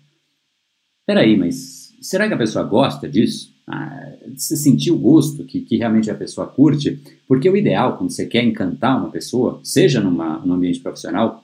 Peraí, mas será que a pessoa gosta disso? ah, sentir o gosto que, que realmente a pessoa curte, porque o ideal, quando você quer encantar uma pessoa, seja numa, num ambiente profissional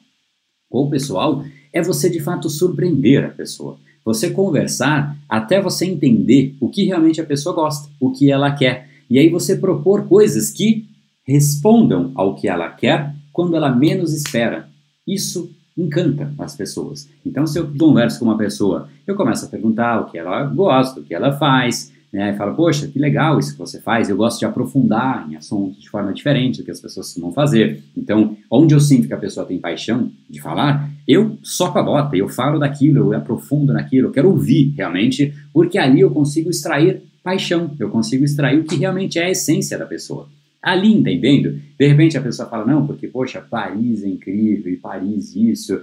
ou pessoal, é você de fato surpreender a pessoa. Você conversar até você entender o que realmente a pessoa gosta, o que ela quer. E aí você propor coisas que respondam ao que ela quer quando ela menos espera. Isso encanta as pessoas. Então, se eu converso com uma pessoa, eu começo a perguntar o que ela gosta, o que ela faz, né? E falo, poxa, que legal isso que você faz, eu gosto de aprofundar em assuntos de forma diferente do que as pessoas vão fazer. Então, onde eu sinto que a pessoa tem paixão de falar, eu soco a bota, eu falo daquilo, eu aprofundo naquilo, eu quero ouvir realmente, porque ali eu consigo extrair paixão, eu consigo extrair o que realmente é a essência da pessoa. Ali, entendendo, de repente a pessoa fala, não, porque, poxa, Paris é incrível, e Paris isso.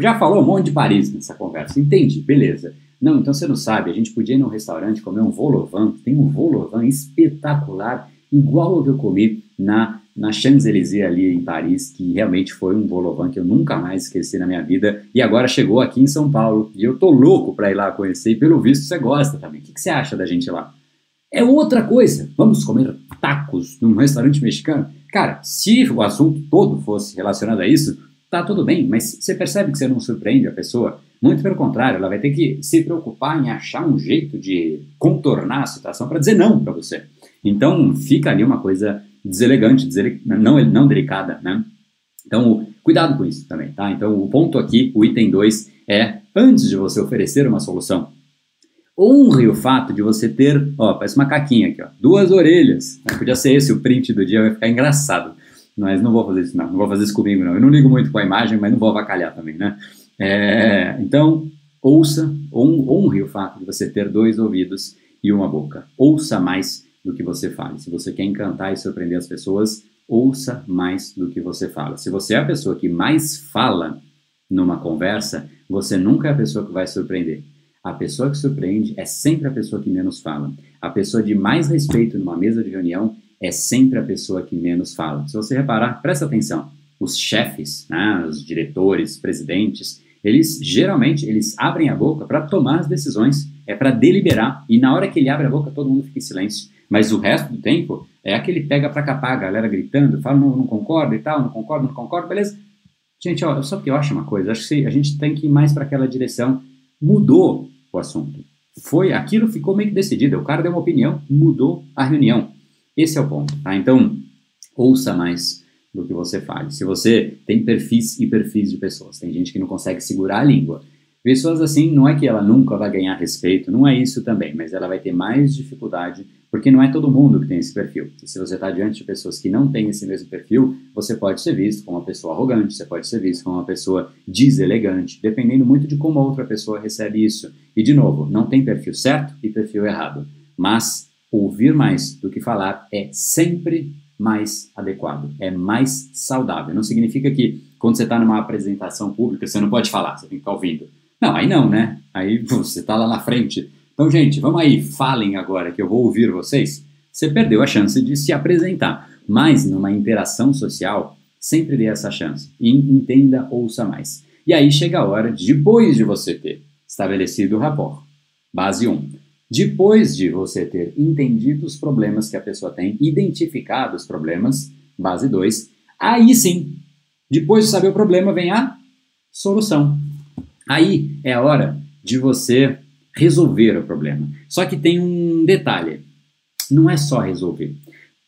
Já falou um monte de Paris nessa conversa, entendi, beleza. Não, então você não sabe, a gente podia ir num restaurante comer um volovan, tem um volovan espetacular, igual ao que eu comi na, na Champs-Élysées ali em Paris, que realmente foi um volovan que eu nunca mais esqueci na minha vida, e agora chegou aqui em São Paulo, e eu tô louco para ir lá conhecer, e pelo visto você gosta também. O que, que você acha da gente lá? É outra coisa. Vamos comer tacos num restaurante mexicano? Cara, se o assunto todo fosse relacionado a isso, tá tudo bem, mas você percebe que você não surpreende a pessoa? Muito pelo contrário, ela vai ter que se preocupar em achar um jeito de contornar a situação para dizer não para você. Então fica ali uma coisa deselegante, desele... não, não delicada, né? Então, cuidado com isso também, tá? Então, o ponto aqui, o item 2, é antes de você oferecer uma solução, honre o fato de você ter, ó, parece uma caquinha aqui, ó, duas orelhas. Podia ser esse o print do dia, vai ficar engraçado. Mas não vou fazer isso, não. Não vou fazer isso comigo, não. Eu não ligo muito com a imagem, mas não vou avacalhar também, né? É, então, ouça, honre o fato de você ter dois ouvidos e uma boca. Ouça mais do que você fala. Se você quer encantar e surpreender as pessoas, ouça mais do que você fala. Se você é a pessoa que mais fala numa conversa, você nunca é a pessoa que vai surpreender. A pessoa que surpreende é sempre a pessoa que menos fala. A pessoa de mais respeito numa mesa de reunião é sempre a pessoa que menos fala. Se você reparar, presta atenção. Os chefes, né, os diretores, presidentes, eles geralmente eles abrem a boca para tomar as decisões, é para deliberar e na hora que ele abre a boca todo mundo fica em silêncio. Mas o resto do tempo é aquele pega para capar, a galera gritando, fala não, não concordo e tal, não concordo, não concordo, beleza? Gente, ó, só que eu acho uma coisa, acho que a gente tem que ir mais para aquela direção. Mudou o assunto. Foi, aquilo ficou meio que decidido. O cara deu uma opinião, mudou a reunião. Esse é o ponto, tá? Então, ouça mais do que você fale. Se você tem perfis e perfis de pessoas, tem gente que não consegue segurar a língua. Pessoas assim, não é que ela nunca vai ganhar respeito, não é isso também, mas ela vai ter mais dificuldade, porque não é todo mundo que tem esse perfil. E se você está diante de pessoas que não têm esse mesmo perfil, você pode ser visto como uma pessoa arrogante, você pode ser visto como uma pessoa deselegante, dependendo muito de como outra pessoa recebe isso. E, de novo, não tem perfil certo e perfil errado, mas ouvir mais do que falar é sempre mais adequado, é mais saudável. Não significa que quando você está numa apresentação pública você não pode falar, você tem que estar ouvindo. Não, aí não, né? Aí você está lá na frente. Então, gente, vamos aí, falem agora que eu vou ouvir vocês. Você perdeu a chance de se apresentar, mas numa interação social, sempre dê essa chance. E entenda, ouça mais. E aí chega a hora, depois de você ter estabelecido o rapport. Base 1 depois de você ter entendido os problemas que a pessoa tem, identificado os problemas, base 2, aí sim, depois de saber o problema, vem a solução. Aí é a hora de você resolver o problema. Só que tem um detalhe: não é só resolver.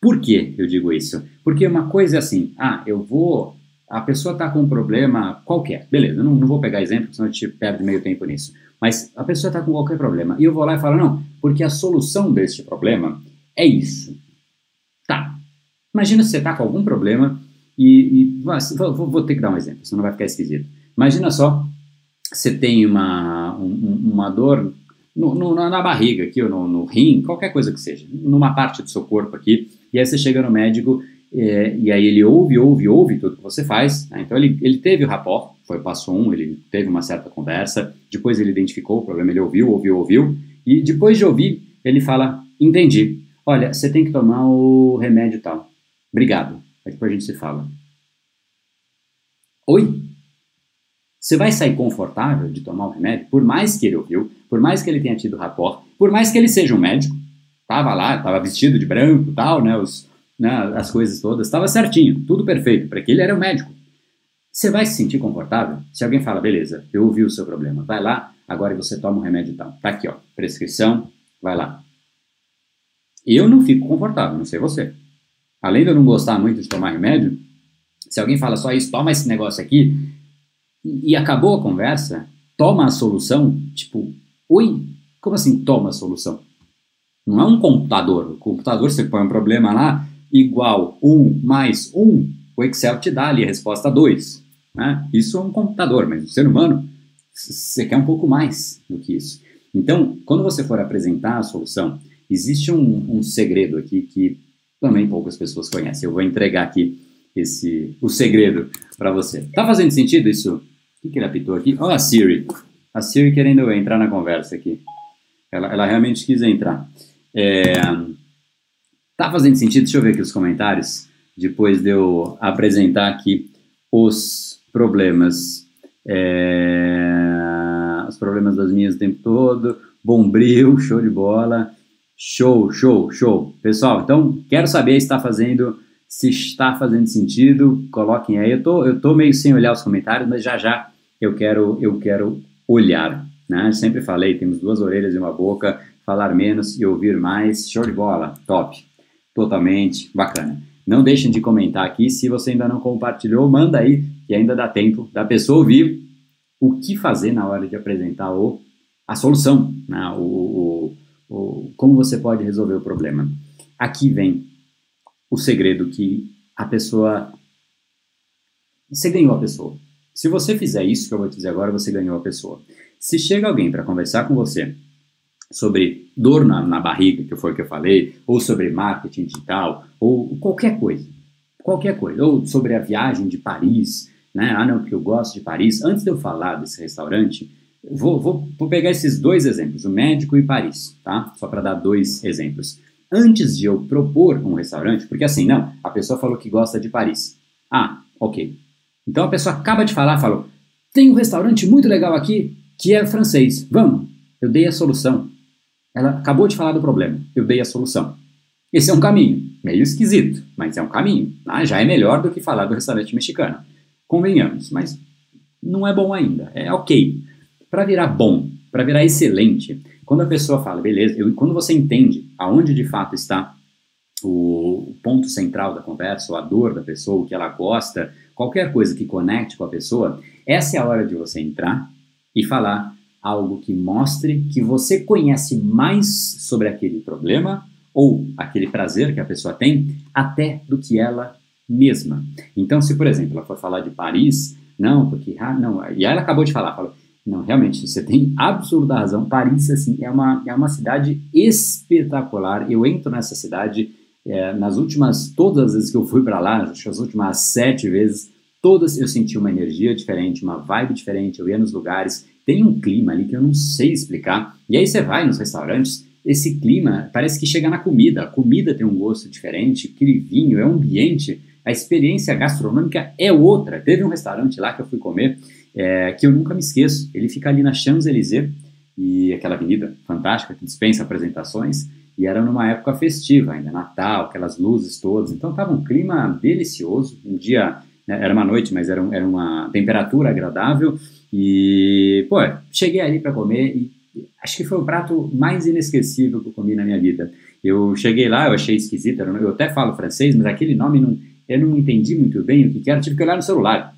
Por que eu digo isso? Porque uma coisa é assim: ah, eu vou. A pessoa está com um problema qualquer, beleza, não, não vou pegar exemplo, senão a gente perde meio tempo nisso. Mas a pessoa está com qualquer problema. E eu vou lá e falo, não, porque a solução deste problema é isso. Tá. Imagina se você está com algum problema e. e vou, vou, ter que dar um exemplo, senão vai ficar esquisito. Imagina só, você tem uma, um, uma dor no, no, na barriga aqui, ou no, no, rim, qualquer coisa que seja, numa parte do seu corpo aqui, e aí você chega no médico é, e aí ele ouve, ouve, ouve tudo que você faz. Né? Então ele, ele teve o rapport, foi passo um, ele teve uma certa conversa, depois ele identificou o problema, ele ouviu, ouviu, ouviu, e depois de ouvir, ele fala, entendi, olha, você tem que tomar o remédio tal. Obrigado. Aí depois a gente se fala. Oi? Você vai sair confortável de tomar o remédio, por mais que ele ouviu, por mais que ele tenha tido rapport, por mais que ele seja um médico, Tava lá, tava vestido de branco, tal, né? Os, né, as coisas todas, estava certinho, tudo perfeito, para que ele era o médico. Você vai se sentir confortável? Se alguém fala, beleza, eu ouvi o seu problema, vai lá, agora você toma um remédio tal. Tá aqui, ó, prescrição, vai lá. Eu não fico confortável, não sei você. Além de eu não gostar muito de tomar remédio, se alguém fala só isso, toma esse negócio aqui, e, acabou a conversa, toma a solução, tipo, oi, como assim toma a solução? Não é um computador. O computador, você põe um problema lá, igual 1 mais 1, o Excel te dá ali a resposta 2. Né? Isso é um computador, mas o ser humano, você quer um pouco mais do que isso. Então, quando você for apresentar a solução, existe um, um segredo aqui que também poucas pessoas conhecem. Eu vou entregar aqui esse o segredo para você. Tá fazendo sentido isso? O que, ele apitou aqui? Ó, oh, a Siri. A Siri querendo entrar na conversa aqui. Ela, ela realmente quis entrar. É, Tá fazendo sentido? Deixa eu ver aqui os comentários, depois de eu apresentar aqui os problemas. É, os problemas das minhas o tempo todo. Bombril, show de bola. Show, show, show. Pessoal, então quero saber se está fazendo, se está fazendo sentido. Coloquem aí. Eu tô, eu tô meio sem olhar os comentários, mas já já eu quero, eu quero olhar. Né? Sempre falei, temos duas orelhas e uma boca, falar menos e ouvir mais. Show de bola, top totalmente bacana. Não deixem de comentar aqui, se você ainda não compartilhou, manda aí, que ainda dá tempo da pessoa ouvir o que fazer na hora de apresentar o, a solução, né? o, o, o, como você pode resolver o problema. Aqui vem o segredo que a pessoa... Você ganhou a pessoa. Se você fizer isso que eu vou te dizer agora, você ganhou a pessoa. Se chega alguém para conversar com você sobre dor na, na, barriga, que foi o que eu falei, ou sobre marketing digital, ou qualquer coisa, qualquer coisa, ou sobre a viagem de Paris, né? Ah, não, porque eu gosto de Paris. Antes de eu falar desse restaurante, vou, vou, vou pegar esses dois exemplos, o médico e Paris, tá? Só para dar dois exemplos. Antes de eu propor um restaurante, porque assim, não, a pessoa falou que gosta de Paris. Ah, ok. Então a pessoa acaba de falar, falou, tem um restaurante muito legal aqui que é francês, vamos. Eu dei a solução, ela acabou de falar do problema, eu dei a solução. Esse é um caminho, meio esquisito, mas é um caminho. Ah, já é melhor do que falar do restaurante mexicano. Convenhamos, mas não é bom ainda. É ok. Para virar bom, para virar excelente, quando a pessoa fala, beleza, eu, quando você entende aonde de fato está o ponto central da conversa, ou a dor da pessoa, o que ela gosta, qualquer coisa que conecte com a pessoa, essa é a hora de você entrar e falar algo que mostre que você conhece mais sobre aquele problema ou aquele prazer que a pessoa tem, até do que ela mesma. Então, se por exemplo ela for falar de Paris, não, porque ah, não, e ela acabou de falar, falou, não, realmente você tem absoluta razão. Paris assim é uma é uma cidade espetacular. Eu entro nessa cidade é, nas últimas todas as vezes que eu fui para lá, as últimas sete vezes, todas eu senti uma energia diferente, uma vibe diferente. Eu ia nos lugares tem um clima ali que eu não sei explicar. E aí você vai nos restaurantes, esse clima parece que chega na comida. A comida tem um gosto diferente, aquele vinho, é um ambiente, a experiência gastronômica é outra. Teve um restaurante lá que eu fui comer é, que eu nunca me esqueço. Ele fica ali na Champs-Élysées, e aquela avenida fantástica que dispensa apresentações, e era numa época festiva ainda, Natal, aquelas luzes todas. Então estava um clima delicioso, um dia, né, era uma noite, mas era, era uma temperatura agradável, e, pô, cheguei ali para comer e acho que foi o prato mais inesquecível que eu comi na minha vida. Eu cheguei lá, eu achei esquisito, eu até falo francês, mas aquele nome não, eu não entendi muito bem o que, era, tive que olhar no celular.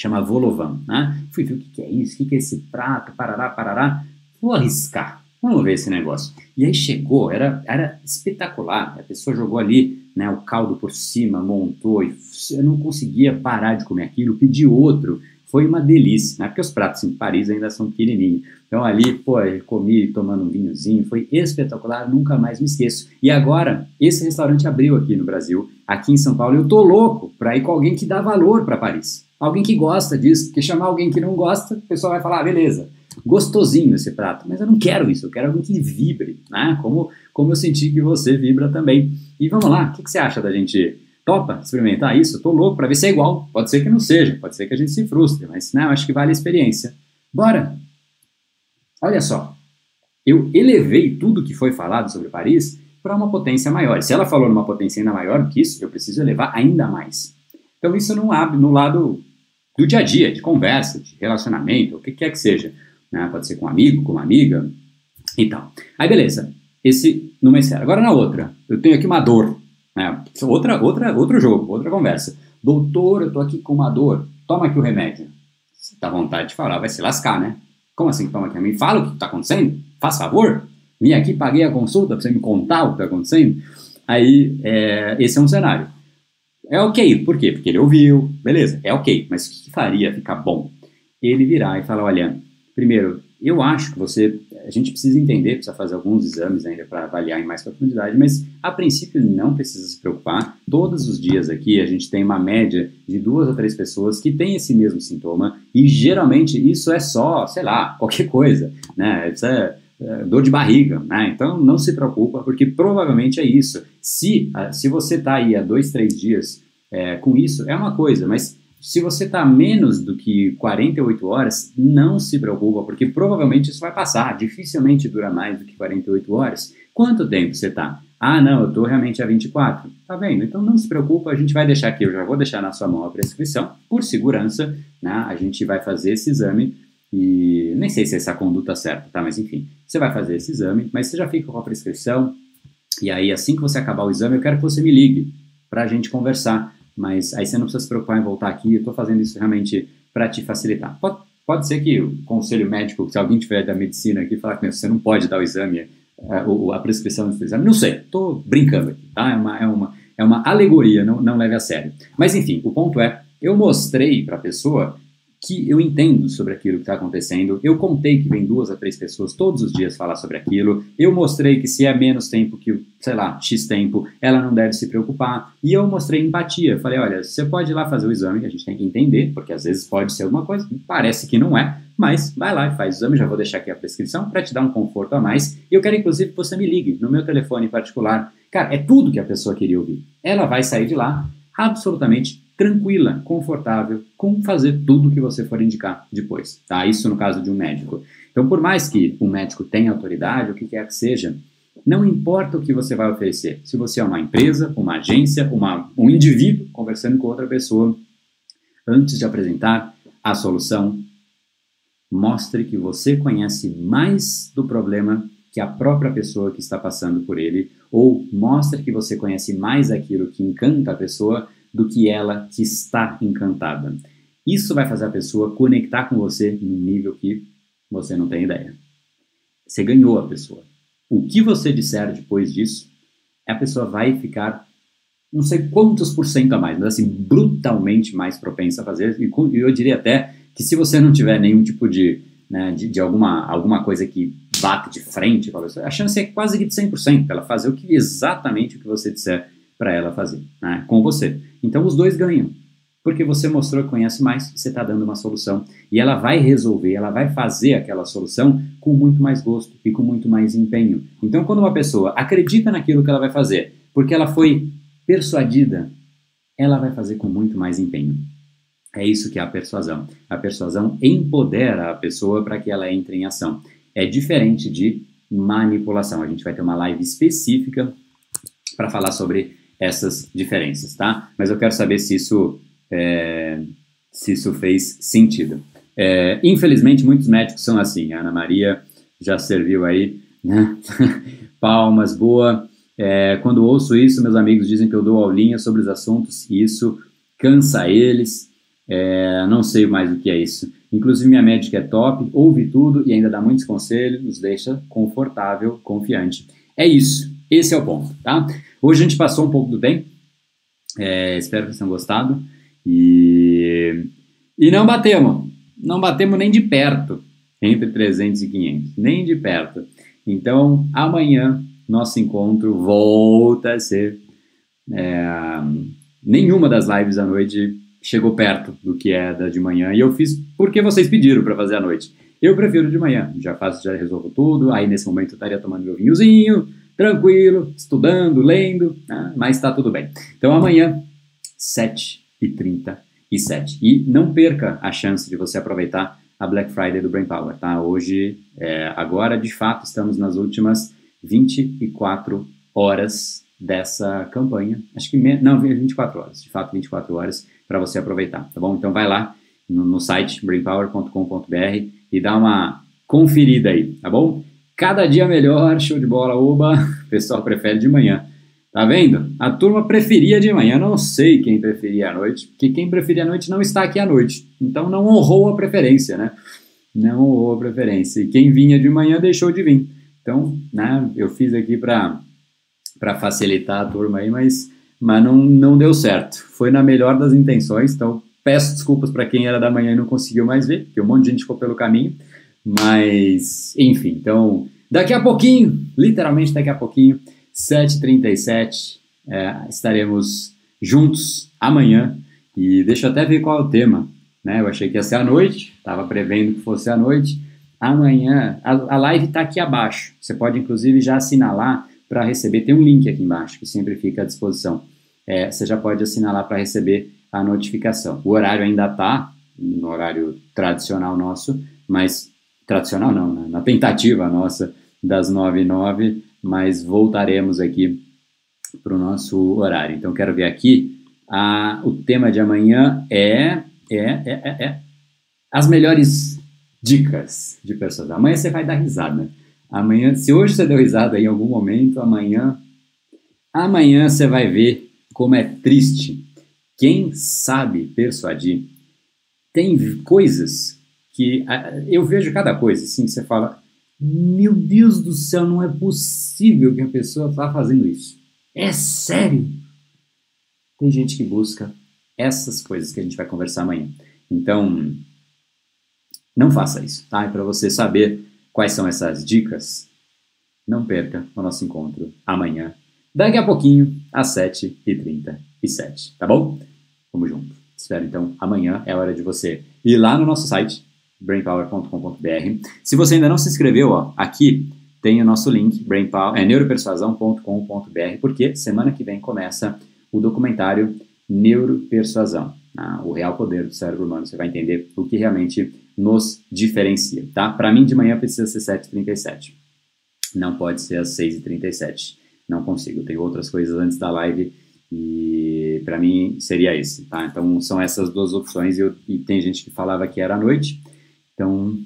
Chama Volovan, né? Fui ver o que, é isso, o que, é esse prato, parará, parará. Vou arriscar, vamos ver esse negócio. E aí chegou, era, era espetacular. A pessoa jogou ali né, o caldo por cima, montou, e eu não conseguia parar de comer aquilo, pedi outro foi uma delícia, né? Porque os pratos em Paris ainda são pequenininhos. Então ali, pô, comi tomando um vinhozinho, foi espetacular, nunca mais me esqueço. E agora, esse restaurante abriu aqui no Brasil, aqui em São Paulo. Eu tô louco para ir com alguém que dá valor para Paris. Alguém que gosta disso, porque chamar alguém que não gosta, o pessoal vai falar, ah, beleza, gostosinho esse prato, mas eu não quero isso, eu quero alguém que vibre, né? Como, como eu senti que você vibra também. E vamos lá, o que, que você acha da gente Topa experimentar isso? Eu tô louco para ver se é igual. Pode ser que não seja, pode ser que a gente se frustre, mas né, eu acho que vale a experiência. Bora! Olha só, eu elevei tudo que foi falado sobre Paris para uma potência maior. Se ela falou numa potência ainda maior do que isso, eu preciso elevar ainda mais. Então isso não abre no lado do dia a dia, de conversa, de relacionamento, o que quer que seja. Né? Pode ser com um amigo, com uma amiga e tal. Aí beleza, esse numa esfera. Agora na outra, eu tenho aqui uma dor. Né? Outra, outra, outro jogo, outra conversa. Doutor, eu tô aqui com uma dor, toma aqui o remédio. Você dá vontade de falar, vai se lascar, né? Como assim toma aqui? Me fala o que está acontecendo, faz favor. Vim aqui, paguei a consulta para você me contar o que está acontecendo. Aí, é, esse é um cenário. É ok, por quê? Porque ele ouviu, beleza, é ok, mas o que faria ficar bom? Ele virar e falar: olha, primeiro, eu acho que você, a gente precisa entender, precisa fazer alguns exames ainda para avaliar em mais profundidade, mas a princípio não precisa se preocupar. Todos os dias aqui a gente tem uma média de duas ou três pessoas que têm esse mesmo sintoma e geralmente isso é só, sei lá, qualquer coisa, né? Isso é, é dor de barriga, né? Então não se preocupa porque provavelmente é isso. Se, se você está aí há dois, três dias é, com isso, é uma coisa, mas se você está menos do que 48 horas, não se preocupa, porque provavelmente isso vai passar. Dificilmente dura mais do que 48 horas. Quanto tempo você está? Ah, não, eu estou realmente a 24. Tá vendo? Então não se preocupa, a gente vai deixar aqui, eu já vou deixar na sua mão a prescrição, por segurança, né? A gente vai fazer esse exame e nem sei se é essa conduta certa, tá? Mas enfim, você vai fazer esse exame, mas você já fica com a prescrição. E aí, assim que você acabar o exame, eu quero que você me ligue para a gente conversar mas aí você não precisa se preocupar em voltar aqui, eu estou fazendo isso realmente para te facilitar. Pode, pode ser que o conselho médico, se alguém tiver da medicina aqui, falar que você não pode dar o exame, a, é, a prescrição do exame, não sei, estou brincando aqui, tá? É uma, é uma, é uma alegoria, não, não leve a sério. Mas enfim, o ponto é, eu mostrei para a pessoa que eu entendo sobre aquilo que está acontecendo. Eu contei que vem duas a três pessoas todos os dias falar sobre aquilo. Eu mostrei que se é menos tempo que, sei lá, X tempo, ela não deve se preocupar. E eu mostrei empatia. Falei, olha, você pode ir lá fazer o exame, a gente tem que entender, porque às vezes pode ser alguma coisa, parece que não é, mas vai lá e faz o exame, já vou deixar aqui a prescrição para te dar um conforto a mais. E eu quero, inclusive, que você me ligue no meu telefone particular. Cara, é tudo que a pessoa queria ouvir. Ela vai sair de lá absolutamente tranquila, confortável, com fazer tudo o que você for indicar depois, tá? Isso no caso de um médico. Então, por mais que um médico tenha autoridade, o que quer que seja, não importa o que você vai oferecer. Se você é uma empresa, uma agência, uma, um indivíduo conversando com outra pessoa, antes de apresentar a solução, mostre que você conhece mais do problema que a própria pessoa que está passando por ele, ou mostre que você conhece mais aquilo que encanta a pessoa do que ela que está encantada. Isso vai fazer a pessoa conectar com você num nível que você não tem ideia. Você ganhou a pessoa. O que você disser depois disso, a pessoa vai ficar não sei quantos por cento a mais, mas assim, brutalmente mais propensa a fazer. E eu diria até que se você não tiver nenhum tipo de, né, de, de, alguma, alguma coisa que bate de frente com a pessoa, a chance é quase que de 100% ela fazer o que exatamente o que você disser para ela fazer, né, com você. Então os dois ganham, porque você mostrou que conhece mais, você está dando uma solução e ela vai resolver, ela vai fazer aquela solução com muito mais gosto e com muito mais empenho. Então quando uma pessoa acredita naquilo que ela vai fazer, porque ela foi persuadida, ela vai fazer com muito mais empenho. É isso que é a persuasão. A persuasão empodera a pessoa para que ela entre em ação. É diferente de manipulação. A gente vai ter uma live específica para falar sobre essas diferenças, tá? Mas eu quero saber se isso, é, se isso fez sentido. É, infelizmente, muitos médicos são assim. A Ana Maria já serviu aí, né? Palmas, boa. É, quando ouço isso, meus amigos dizem que eu dou aulinha sobre os assuntos e isso cansa eles. É, não sei mais o que é isso. Inclusive, minha médica é top, ouve tudo e ainda dá muitos conselhos, nos deixa confortável, confiante. É isso. Esse é o ponto, tá? Hoje a gente passou um pouco do bem. É, espero que vocês tenham gostado. E, e não batemos. Não batemos nem de perto entre 300 e 500. Nem de perto. Então, amanhã, nosso encontro volta a ser. É, nenhuma das lives à noite chegou perto do que é da de manhã. E eu fiz porque vocês pediram para fazer à noite. Eu prefiro de manhã. Já faço, já resolvo tudo. Aí, nesse momento, eu estaria tomando meu vinhozinho tranquilo, estudando, lendo, né? mas está tudo bem. Então amanhã, 7h37. E não perca a chance de você aproveitar a Black Friday do Brain Power, tá? Hoje, é, agora, de fato, estamos nas últimas 24 horas dessa campanha. Acho que não, 24 horas, de fato 24 horas para você aproveitar, tá bom? Então vai lá no, no site brainpower.com.br e dá uma conferida aí, tá bom? Cada dia melhor, show de bola, oba, o pessoal prefere de manhã. Tá vendo? A turma preferia de manhã, não sei quem preferia à noite, porque quem preferia à noite não está aqui à noite. Então não honrou a preferência, né? Não honrou a preferência. E quem vinha de manhã deixou de vir. Então, né, eu fiz aqui para para facilitar a turma aí, mas, mas não, não deu certo. Foi na melhor das intenções, então peço desculpas para quem era da manhã e não conseguiu mais ver, porque um monte de gente ficou pelo caminho, mas enfim, então daqui a pouquinho, literalmente daqui a pouquinho, 7h37, é, estaremos juntos amanhã e deixa eu até ver qual é o tema, né? Eu achei que ia ser à noite, estava prevendo que fosse à noite, amanhã, a, a live está aqui abaixo, você pode inclusive já assinalar para receber. Tem um link aqui embaixo que sempre fica à disposição. É, você já pode assinar lá para receber a notificação. O horário ainda está no horário tradicional nosso, mas tradicional não, né? na tentativa nossa das 9 e 9, mas voltaremos aqui para o nosso horário. Então quero ver aqui a, o tema de amanhã é, é, é, é, é as melhores dicas de pessoas. Amanhã você vai dar risada. Amanhã, se hoje você deu risada em algum momento, amanhã, amanhã você vai ver como é triste. Quem sabe persuadir tem coisas que eu vejo cada coisa assim, você fala, meu Deus do céu, não é possível que a pessoa está fazendo isso. É sério. Tem gente que busca essas coisas que a gente vai conversar amanhã. Então, não faça isso, tá? É para você saber Quais são essas dicas? Não perca o nosso encontro amanhã, daqui a pouquinho, às 7h37, tá bom? Vamos junto. Espero então amanhã é hora de você ir lá no nosso site, brainpower.com.br. Se você ainda não se inscreveu, ó, aqui tem o nosso link, brainpower, é neuropersuasão.com.br, porque semana que vem começa o documentário Neuropersuasão, ah, o real poder do cérebro humano. Você vai entender o que realmente nos diferencia, tá? Para mim, de manhã precisa ser 7h37. Não pode ser às 6h37. Não consigo. Tem outras coisas antes da live e para mim seria esse, tá? Então são essas duas opções e, eu, e, tem gente que falava que era à noite. Então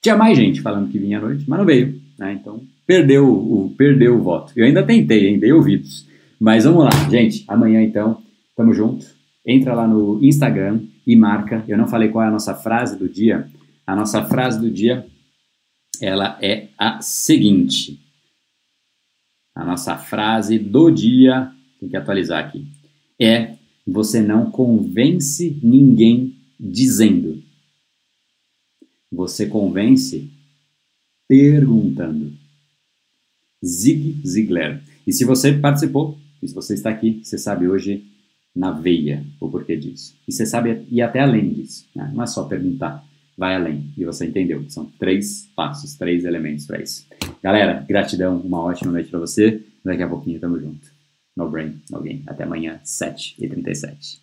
tinha mais gente falando que vinha à noite, mas não veio, né? Então perdeu o perdeu o voto. Eu ainda tentei, ainda dei ouvidos. Mas vamos lá, gente. Amanhã então, tamo junto. Entra lá no Instagram, e marca. Eu não falei qual é a nossa frase do dia. A nossa frase do dia ela é a seguinte. A nossa frase do dia, tem que atualizar aqui, é você não convence ninguém dizendo. Você convence perguntando. Zig Ziglar. E se você participou, e se você está aqui, você sabe hoje na veia o porquê disso. E você sabe ir até além disso. Né? Não é só perguntar, vai além. E você entendeu são três passos, três elementos para isso. Galera, gratidão, uma ótima noite para você. Daqui a pouquinho tamo junto. No brain, no game. Até amanhã, 7h37.